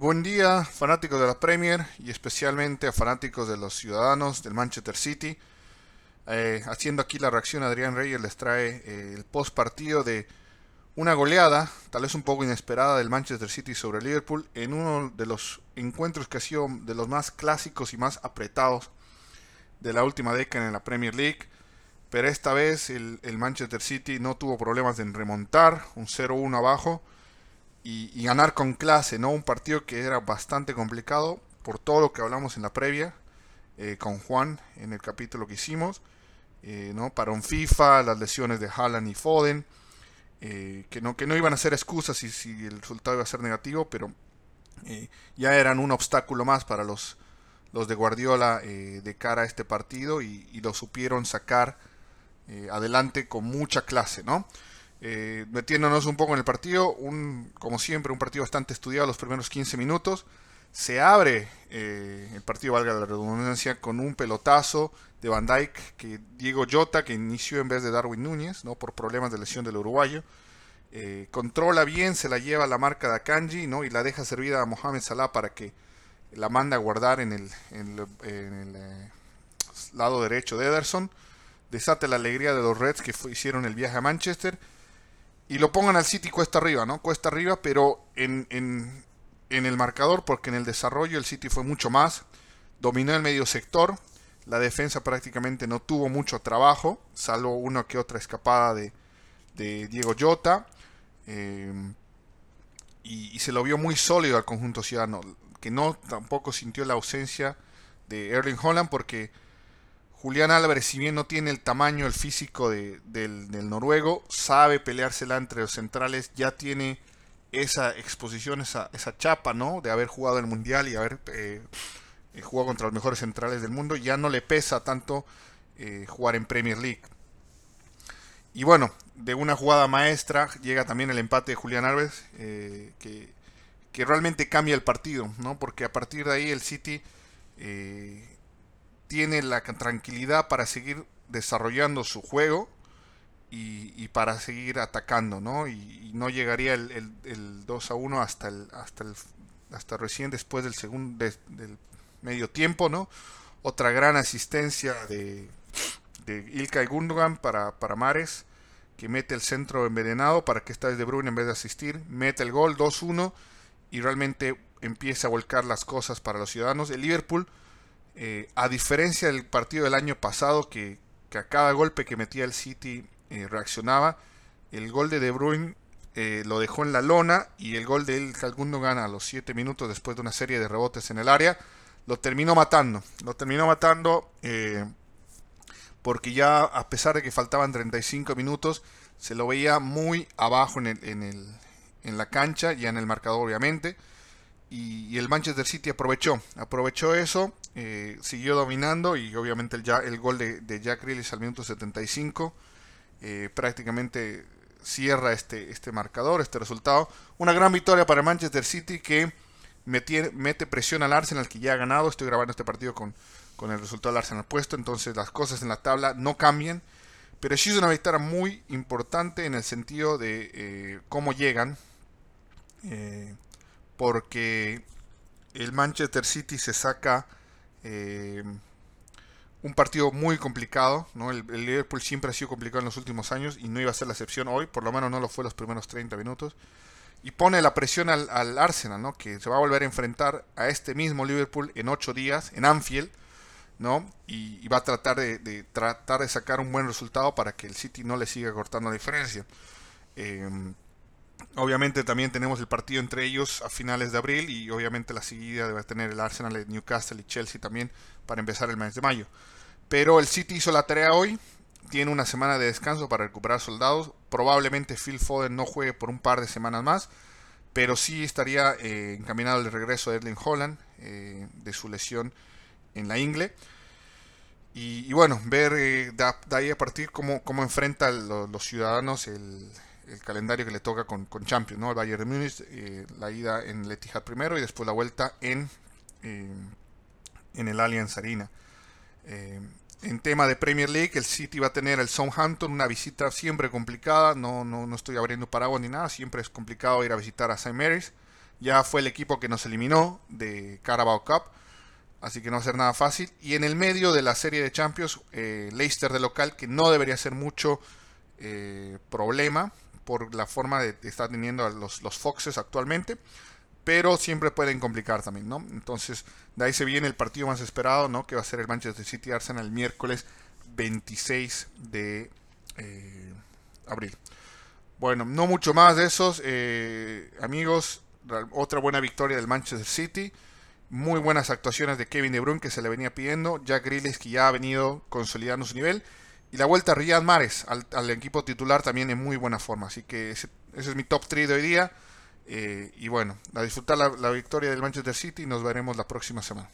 Buen día, fanáticos de la Premier y especialmente a fanáticos de los ciudadanos del Manchester City. Eh, haciendo aquí la reacción, Adrián Reyes les trae eh, el post partido de una goleada, tal vez un poco inesperada, del Manchester City sobre Liverpool en uno de los encuentros que ha sido de los más clásicos y más apretados de la última década en la Premier League. Pero esta vez el, el Manchester City no tuvo problemas en remontar, un 0-1 abajo y, ganar con clase, ¿no? Un partido que era bastante complicado por todo lo que hablamos en la previa eh, con Juan en el capítulo que hicimos, eh, ¿no? Para un FIFA, las lesiones de Haaland y Foden, eh, que, no, que no iban a ser excusas si, si el resultado iba a ser negativo, pero ya eran un obstáculo más para los, los de Guardiola de cara a este partido y lo supieron sacar adelante con mucha clase, ¿no? Eh, metiéndonos un poco en el partido, un, como siempre, un partido bastante estudiado los primeros 15 minutos. Se abre eh, el partido, valga la redundancia, con un pelotazo de Van Dyke que Diego Jota, que inició en vez de Darwin Núñez, ¿no? por problemas de lesión del uruguayo. Eh, controla bien, se la lleva a la marca de Akanji ¿no? y la deja servida a Mohamed Salah para que la manda a guardar en el, el, lado derecho de Ederson. Desate la alegría de los Reds que hicieron el viaje a Manchester y lo pongan al City cuesta arriba, ¿no? Cuesta arriba, pero en, en, en, el marcador, porque en el desarrollo el City fue mucho más, dominó el medio sector, la defensa prácticamente no tuvo mucho trabajo, salvo una que otra escapada de, de Diego Jota, eh, y, se lo vio muy sólido al conjunto ciudadano, que no tampoco sintió la ausencia de Erling Holland, porque Julián Álvarez, si bien no tiene el tamaño, el físico de, del, noruego, sabe peleársela entre los centrales, ya tiene esa exposición, esa, esa chapa, ¿no? De haber jugado el Mundial y haber eh, eh, jugado contra los mejores centrales del mundo, ya no le pesa tanto eh, jugar en Premier League. Y bueno, de una jugada maestra llega también el empate de Julián Álvarez, que, que, realmente cambia el partido, ¿no? Porque a partir de ahí el City tiene la tranquilidad para seguir desarrollando su juego y, para seguir atacando, ¿no? Y, no llegaría el, el, 2 a 1 hasta el, hasta el, hasta recién después del segundo del medio tiempo, ¿no? Otra gran asistencia de, de Ilkay Gundogan para, para Mares, que mete el centro envenenado para que esta vez De Bruyne en vez de asistir, mete el gol 2-1 y realmente empieza a volcar las cosas para los ciudadanos. El Liverpool eh, a diferencia del partido del año pasado, que, a cada golpe que metía el City eh, reaccionaba, el gol de De Bruyne eh, lo dejó en la lona y el gol de él, Calgundo gana a los 7 minutos después de una serie de rebotes en el área, lo terminó matando. Lo terminó matando porque ya a pesar de que faltaban 35 minutos, se lo veía muy abajo en, el, en, el, en la cancha, ya en el marcador obviamente. Y, el Manchester City aprovechó, aprovechó eso, eh, siguió dominando y obviamente el, ya, el gol de, Jack Grealish al minuto 75 eh, prácticamente cierra este, este marcador, este resultado. Una gran victoria para Manchester City que mete, mete presión al Arsenal que ya ha ganado. Estoy grabando este partido con, con el resultado del Arsenal puesto, entonces las cosas en la tabla no cambian. Pero sí es una victoria muy importante en el sentido de eh, cómo llegan porque el Manchester City se saca eh, un partido muy complicado. ¿no? El, Liverpool siempre ha sido complicado en los últimos años y no iba a ser la excepción hoy, por lo menos no lo fue los primeros 30 minutos. Y pone la presión al, Arsenal, ¿no? que se va a volver a enfrentar a este mismo Liverpool en 8 días, en Anfield. ¿no? Y, va a tratar de, tratar de sacar un buen resultado para que el City no le siga cortando la diferencia. Eh, Obviamente también tenemos el partido entre ellos a finales de abril y obviamente la seguida debe tener el Arsenal, Newcastle y Chelsea también para empezar el mes de mayo. Pero el City hizo la tarea hoy, tiene una semana de descanso para recuperar soldados. Probablemente Phil Foden no juegue por un par de semanas más, pero sí estaría eh, encaminado el regreso de Erling Holland eh, de su lesión en la ingle. Y, bueno, ver eh, de, ahí a partir cómo, cómo enfrentan los ciudadanos el, el calendario que le toca con, con Champions, ¿no? El Bayern de Múnich, eh, la ida en el Etihad primero y después la vuelta en, eh, en el Allianz Arena. Eh, en tema de Premier League, el City va a tener el Southampton, una visita siempre complicada, no, no, no estoy abriendo paraguas ni nada, siempre es complicado ir a visitar a St. Mary's, ya fue el equipo que nos eliminó de Carabao Cup, así que no va a ser nada fácil. Y en el medio de la serie de Champions, Leicester de local, que no debería ser mucho problema por la forma de, estar teniendo los, los Foxes actualmente pero siempre pueden complicar también, ¿no? Entonces, de ahí se viene el partido más esperado, ¿no? Que va a ser el Manchester City Arsenal el miércoles 26 de eh, abril. Bueno, no mucho más de esos, eh, amigos. Otra buena victoria del Manchester City. Muy buenas actuaciones de Kevin De Bruyne que se le venía pidiendo. Jack Grealish que ya ha venido consolidando su nivel. Y la vuelta Riyad Mahrez al, equipo titular también en muy buena forma. Así que ese, ese es mi top 3 de hoy día. Eh, y bueno, a disfrutar la, la victoria del Manchester City y nos veremos la próxima semana.